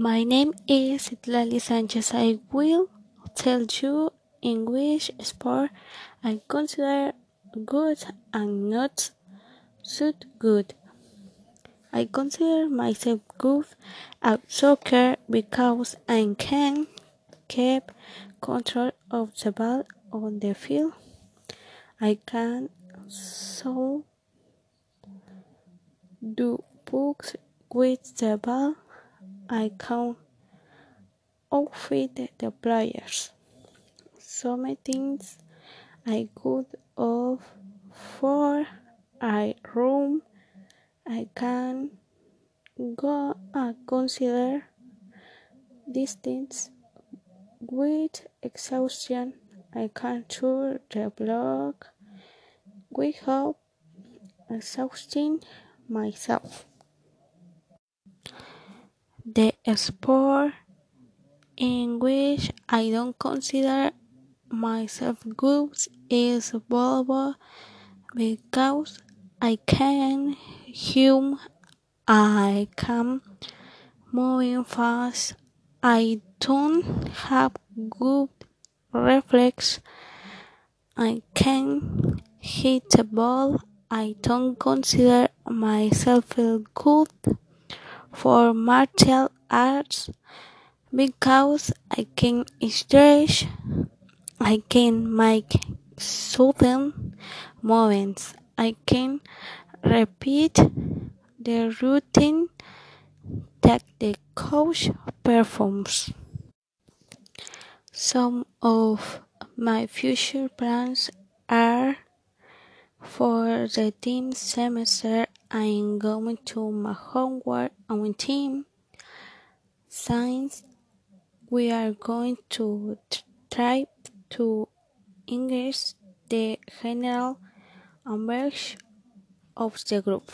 My name is Lali Sanchez. I will tell you in which sport I consider good and not so good. I consider myself good at soccer because I can keep control of the ball on the field. I can so do books with the ball. I can outfit the players. Some things I could of for I room I can go and consider distance with exhaustion. I can tour the block without exhausting myself. The sport in which I don't consider myself good is volleyball because I can hum I can moving fast I don't have good reflex I can hit the ball I don't consider myself good for martial arts because I can stretch, I can make sudden movements, I can repeat the routine that the coach performs. Some of my future plans for the team semester I'm going to my homework on team science we are going to try to increase the general average of the group.